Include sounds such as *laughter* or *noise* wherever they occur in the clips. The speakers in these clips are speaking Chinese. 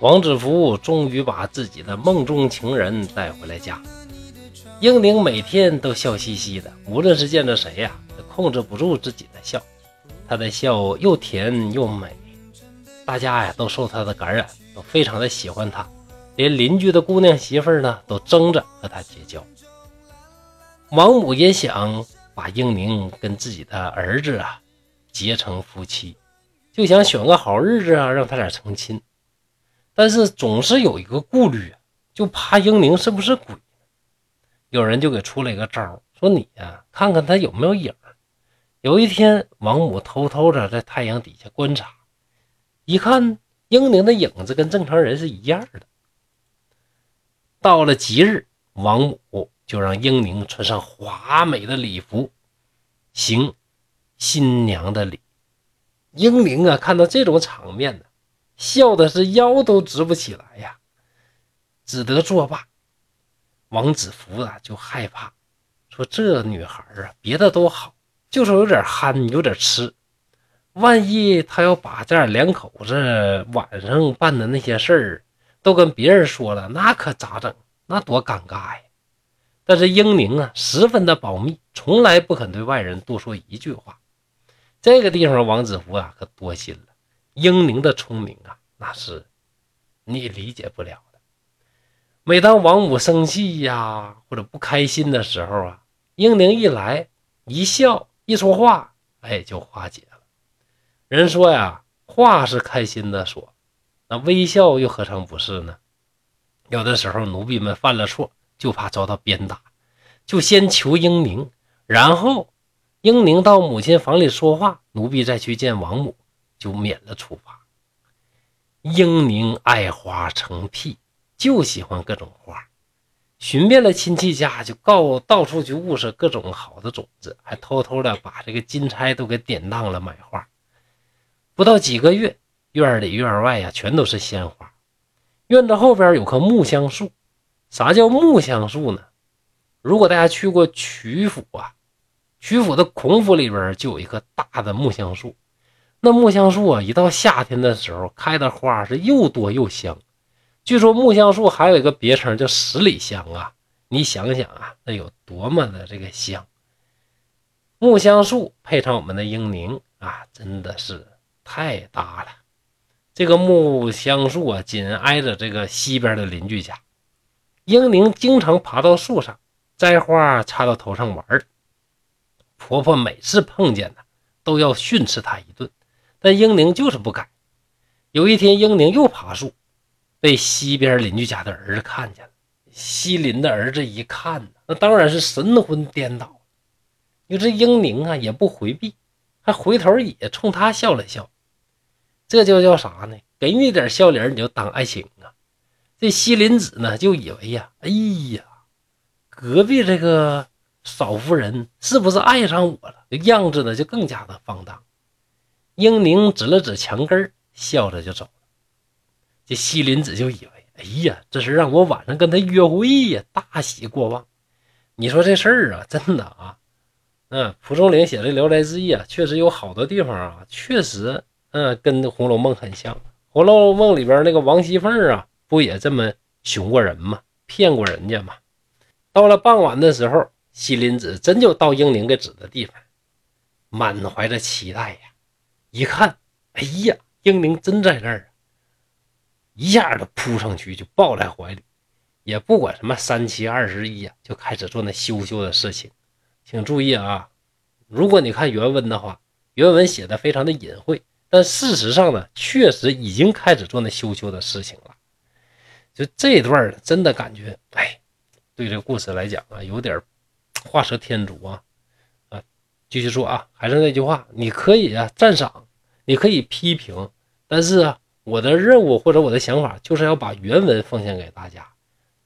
王子服终于把自己的梦中情人带回了家。英宁每天都笑嘻嘻的，无论是见着谁呀，都控制不住自己的笑。他的笑又甜又美，大家呀都受他的感染，都非常的喜欢他，连邻居的姑娘媳妇呢都争着和他结交。王母也想把英宁跟自己的儿子啊结成夫妻，就想选个好日子啊让他俩成亲，但是总是有一个顾虑，就怕英宁是不是鬼。有人就给出了一个招说你呀，看看他有没有影有一天，王母偷偷的在太阳底下观察，一看英宁的影子跟正常人是一样的。到了吉日，王母就让英宁穿上华美的礼服，行新娘的礼。英宁啊，看到这种场面呢，笑的是腰都直不起来呀，只得作罢。王子服啊，就害怕，说这女孩啊，别的都好，就是有点憨，有点痴。万一他要把这两口子晚上办的那些事儿都跟别人说了，那可咋整？那多尴尬呀！但是英宁啊，十分的保密，从来不肯对外人多说一句话。这个地方，王子服啊，可多心了。英宁的聪明啊，那是你理解不了的。每当王母生气呀，或者不开心的时候啊，英宁一来一笑一说话，哎，就化解了。人说呀，话是开心的说，那微笑又何尝不是呢？有的时候奴婢们犯了错，就怕遭到鞭打，就先求英宁，然后英宁到母亲房里说话，奴婢再去见王母，就免了处罚。英宁爱花成癖。就喜欢各种花，寻遍了亲戚家，就告到处去物色各种好的种子，还偷偷的把这个金钗都给典当了买花。不到几个月，院里院外呀，全都是鲜花。院子后边有棵木香树，啥叫木香树呢？如果大家去过曲阜啊，曲阜的孔府里边就有一棵大的木香树。那木香树啊，一到夏天的时候，开的花是又多又香。据说木香树还有一个别称叫十里香啊！你想想啊，那有多么的这个香。木香树配上我们的英宁啊，真的是太搭了。这个木香树啊，紧挨着这个西边的邻居家。英宁经常爬到树上摘花插到头上玩婆婆每次碰见她，都要训斥她一顿，但英宁就是不改。有一天，英宁又爬树。被西边邻居家的儿子看见了，西邻的儿子一看那当然是神魂颠倒。你这英宁啊，也不回避，还回头也冲他笑了笑，这就叫啥呢？给你点笑脸，你就当爱情啊？这西林子呢，就以为呀，哎呀，隔壁这个少夫人是不是爱上我了？样子呢，就更加的放荡。英宁指了指墙根笑着就走了。这西林子就以为，哎呀，这是让我晚上跟他约会呀，大喜过望。你说这事儿啊，真的啊，嗯，蒲松龄写的《聊斋志异》啊，确实有好多地方啊，确实，嗯，跟《红楼梦》很像。《红楼梦》里边那个王熙凤啊，不也这么熊过人吗？骗过人家吗？到了傍晚的时候，西林子真就到英宁给指的地方，满怀着期待呀，一看，哎呀，英明真在那儿。一下子扑上去就抱在怀里，也不管什么三七二十一呀，就开始做那羞羞的事情。请注意啊，如果你看原文的话，原文写的非常的隐晦，但事实上呢，确实已经开始做那羞羞的事情了。就这段真的感觉，哎，对这个故事来讲啊，有点 *tsk* 画蛇添足啊！继续说啊，还是那句话，你可以啊赞赏，你可以批评，但是啊。我的任务或者我的想法就是要把原文奉献给大家，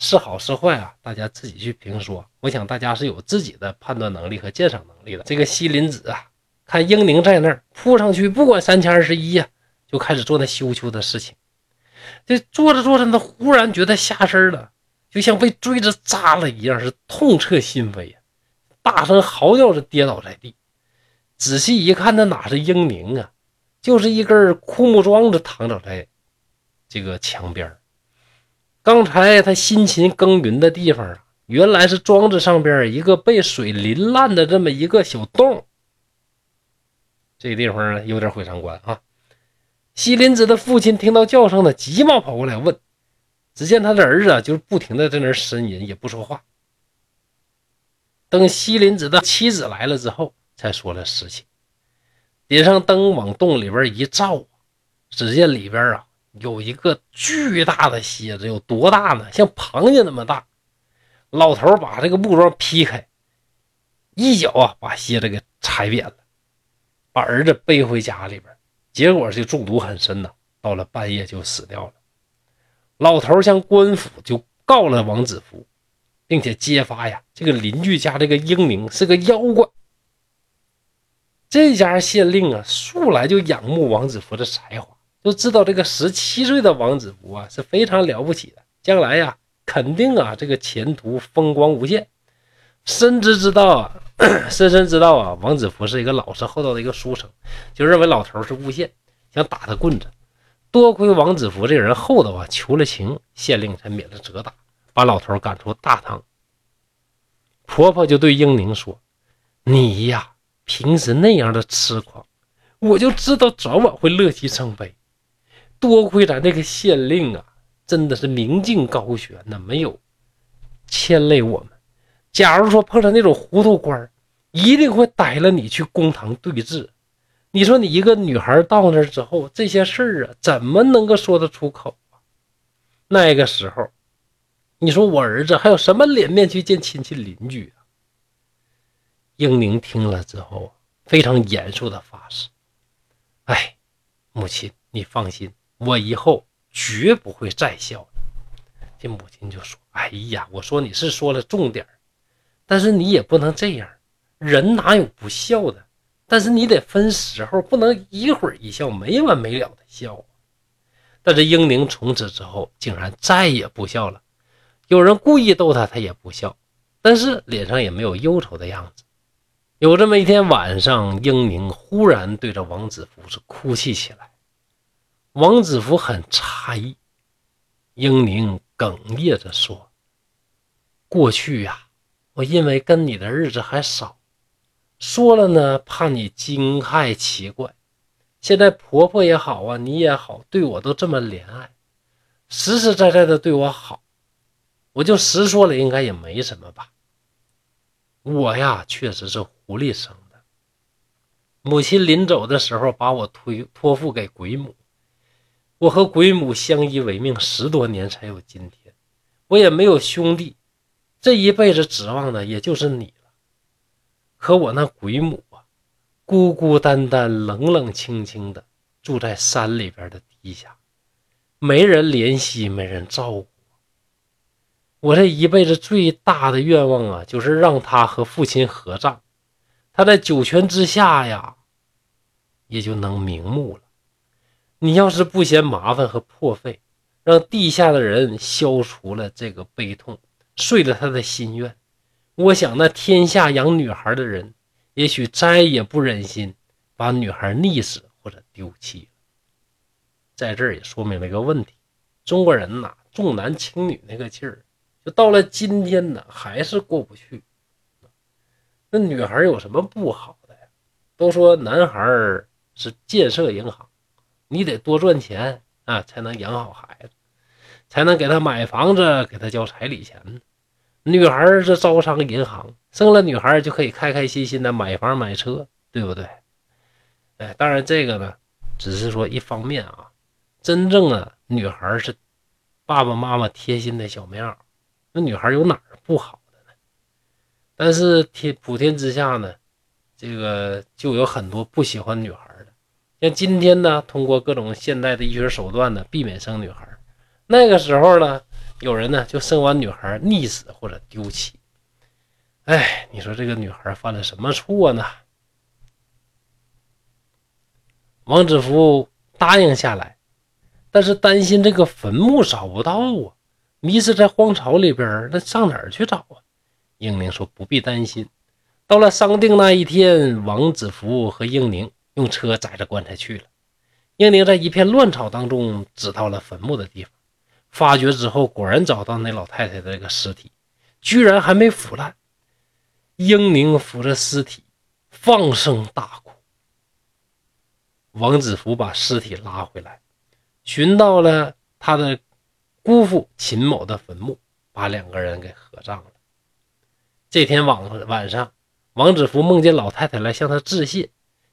是好是坏啊，大家自己去评说。我想大家是有自己的判断能力和鉴赏能力的。这个西林子啊，看英宁在那儿扑上去，不管三七二十一呀，就开始做那羞羞的事情。这做着做着，他忽然觉得下身了，就像被锥子扎了一样，是痛彻心扉呀，大声嚎叫着跌倒在地。仔细一看，那哪是英宁啊？就是一根枯木桩子躺倒在，这个墙边刚才他辛勤耕耘的地方啊，原来是庄子上边一个被水淋烂的这么一个小洞。这地方，有点毁三观啊。西林子的父亲听到叫声呢，急忙跑过来问。只见他的儿子啊，就是不停的在那呻吟，也不说话。等西林子的妻子来了之后，才说了实情。点上灯，往洞里边一照，只见里边啊有一个巨大的蝎子，有多大呢？像螃蟹那么大。老头把这个木桩劈开，一脚啊把蝎子给踩扁了，把儿子背回家里边，结果就中毒很深呐，到了半夜就死掉了。老头向官府就告了王子服，并且揭发呀，这个邻居家这个英明是个妖怪。这家县令啊，素来就仰慕王子福的才华，就知道这个十七岁的王子福啊是非常了不起的，将来呀肯定啊这个前途风光无限。深知知道啊，*coughs* 深深知道啊，王子福是一个老实厚道的一个书生，就认为老头是诬陷，想打他棍子。多亏王子福这个人厚道啊，求了情，县令才免了责打，把老头赶出大堂。婆婆就对英宁说：“你呀，平时那样的痴狂，我就知道早晚会乐极生悲。多亏咱这个县令啊，真的是明镜高悬呐，没有牵累我们。假如说碰上那种糊涂官一定会逮了你去公堂对质。”你说你一个女孩到那之后，这些事儿啊，怎么能够说得出口啊？那个时候，你说我儿子还有什么脸面去见亲戚邻居啊？英宁听了之后，非常严肃的发誓：“哎，母亲，你放心，我以后绝不会再笑了。”这母亲就说：“哎呀，我说你是说了重点但是你也不能这样，人哪有不笑的？”但是你得分时候，不能一会儿一笑没完没了的笑。但是英宁从此之后竟然再也不笑了，有人故意逗他，他也不笑，但是脸上也没有忧愁的样子。有这么一天晚上，英宁忽然对着王子服是哭泣起来。王子服很诧异，英宁哽咽着说：“过去呀，我因为跟你的日子还少。”说了呢，怕你惊骇奇怪。现在婆婆也好啊，你也好，对我都这么怜爱，实实在在的对我好，我就实说了，应该也没什么吧。我呀，确实是狐狸生的。母亲临走的时候，把我推托付给鬼母，我和鬼母相依为命十多年，才有今天。我也没有兄弟，这一辈子指望的也就是你了。可我那鬼母啊，孤孤单单、冷冷清清的住在山里边的地下，没人怜惜，没人照顾。我这一辈子最大的愿望啊，就是让他和父亲合葬。他在九泉之下呀，也就能瞑目了。你要是不嫌麻烦和破费，让地下的人消除了这个悲痛，遂了他的心愿。我想，那天下养女孩的人，也许再也不忍心把女孩溺死或者丢弃在这儿也说明了一个问题：中国人呐，重男轻女那个劲儿，就到了今天呢，还是过不去。那女孩有什么不好的呀？都说男孩是建设银行，你得多赚钱啊，才能养好孩子，才能给他买房子，给他交彩礼钱。女孩是招商银行，生了女孩就可以开开心心的买房买车，对不对？哎，当然这个呢，只是说一方面啊。真正的女孩是爸爸妈妈贴心的小棉袄，那女孩有哪儿不好的呢？但是天普天之下呢，这个就有很多不喜欢女孩的。像今天呢，通过各种现代的医学手段呢，避免生女孩。那个时候呢？有人呢就生完女孩溺死或者丢弃，哎，你说这个女孩犯了什么错呢？王子服答应下来，但是担心这个坟墓找不到啊，迷失在荒草里边，那上哪儿去找啊？英宁说不必担心。到了商定那一天，王子服和英宁用车载着棺材去了。英宁在一片乱草当中指到了坟墓的地方，发掘之后果然找到那老太太的这个尸体，居然还没腐烂。英宁扶着尸体，放声大哭。王子福把尸体拉回来，寻到了他的姑父秦某的坟墓，把两个人给合葬了。这天晚晚上，王子福梦见老太太来向他致谢，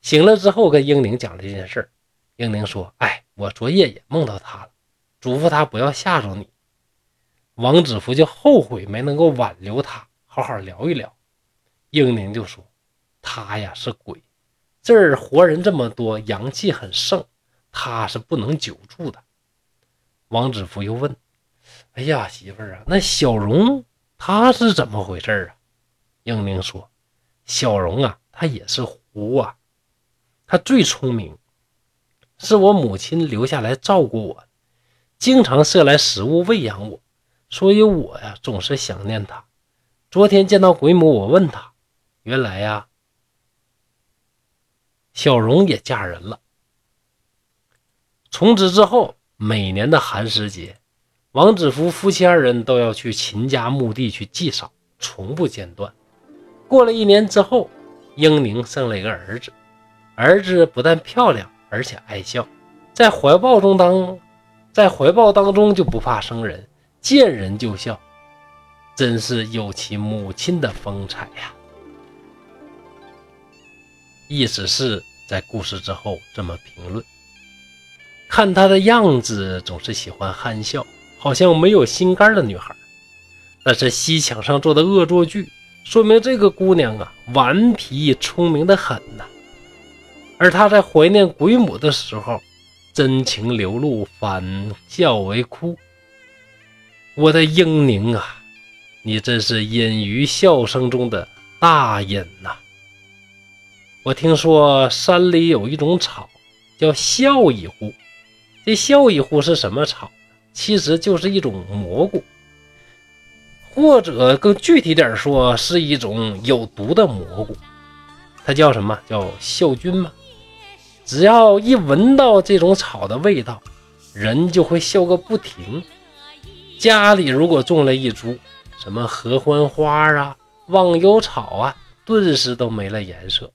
醒了之后跟英宁讲了这件事英宁说：“哎，我昨夜也梦到他了，嘱咐他不要吓着你。”王子福就后悔没能够挽留他，好好聊一聊。英宁就说：“他呀是鬼，这儿活人这么多，阳气很盛，他是不能久住的。”王子福又问：“哎呀，媳妇儿啊，那小荣他是怎么回事啊？”英明说：“小荣啊，他也是狐啊，他最聪明，是我母亲留下来照顾我，经常射来食物喂养我，所以我呀总是想念他。昨天见到鬼母，我问他。”原来呀，小荣也嫁人了。从此之后，每年的寒食节，王子福夫妻二人都要去秦家墓地去祭扫，从不间断。过了一年之后，英宁生了一个儿子，儿子不但漂亮，而且爱笑，在怀抱中当，在怀抱当中就不怕生人，见人就笑，真是有其母亲的风采呀。意思是在故事之后这么评论：看她的样子，总是喜欢憨笑，好像没有心肝的女孩。但是西墙上做的恶作剧，说明这个姑娘啊，顽皮聪明的很呐。而她在怀念鬼母的时候，真情流露，反笑为哭。我的英宁啊，你真是隐于笑声中的大隐呐。我听说山里有一种草，叫笑一户。这笑一户是什么草？其实就是一种蘑菇，或者更具体点说，是一种有毒的蘑菇。它叫什么？叫笑菌吗？只要一闻到这种草的味道，人就会笑个不停。家里如果种了一株什么合欢花啊、忘忧草啊，顿时都没了颜色。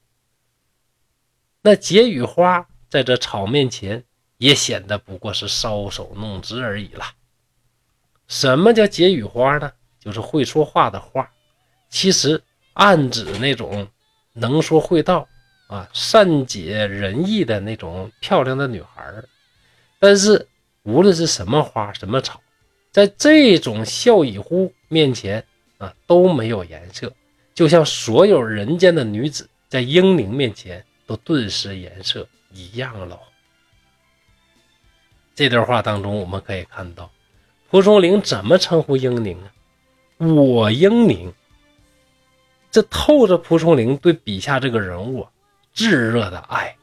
那解语花在这草面前也显得不过是搔首弄姿而已了。什么叫解语花呢？就是会说话的花，其实暗指那种能说会道啊、善解人意的那种漂亮的女孩。但是无论是什么花、什么草，在这种笑语乎面前啊都没有颜色，就像所有人间的女子在英灵面前。都顿时颜色一样了。这段话当中，我们可以看到蒲松龄怎么称呼英宁啊？我英宁，这透着蒲松龄对笔下这个人物炙热的爱。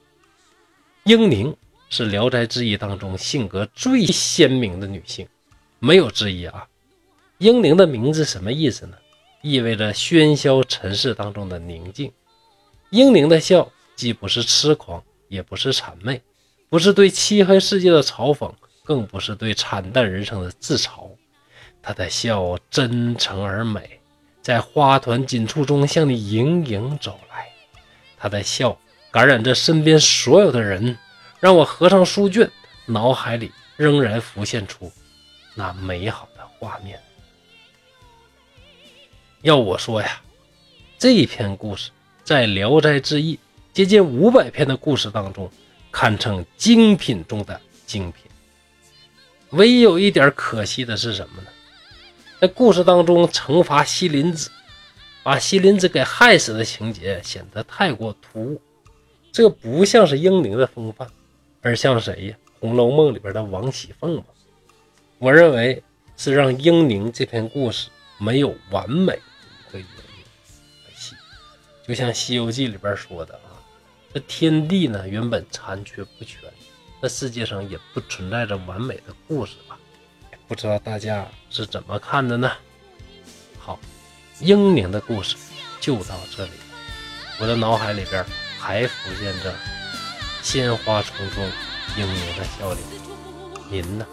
英宁是《聊斋志异》当中性格最鲜明的女性，没有之一啊。英宁的名字什么意思呢？意味着喧嚣尘世当中的宁静。英宁的笑。既不是痴狂，也不是谄媚，不是对漆黑世界的嘲讽，更不是对惨淡人生的自嘲。他的笑真诚而美，在花团锦簇中向你盈盈走来。他的笑感染着身边所有的人，让我合上书卷，脑海里仍然浮现出那美好的画面。要我说呀，这一篇故事在《聊斋志异》。接近五百篇的故事当中，堪称精品中的精品。唯一有一点可惜的是什么呢？在故事当中惩罚西林子，把西林子给害死的情节显得太过突兀。这不像是英宁的风范，而像谁呀？《红楼梦》里边的王熙凤吗？我认为是让英宁这篇故事没有完美的一个原因。就像《西游记》里边说的啊。这天地呢，原本残缺不全，那世界上也不存在着完美的故事吧？不知道大家是怎么看的呢？好，英明的故事就到这里，我的脑海里边还浮现着鲜花丛中英明的笑脸。您呢？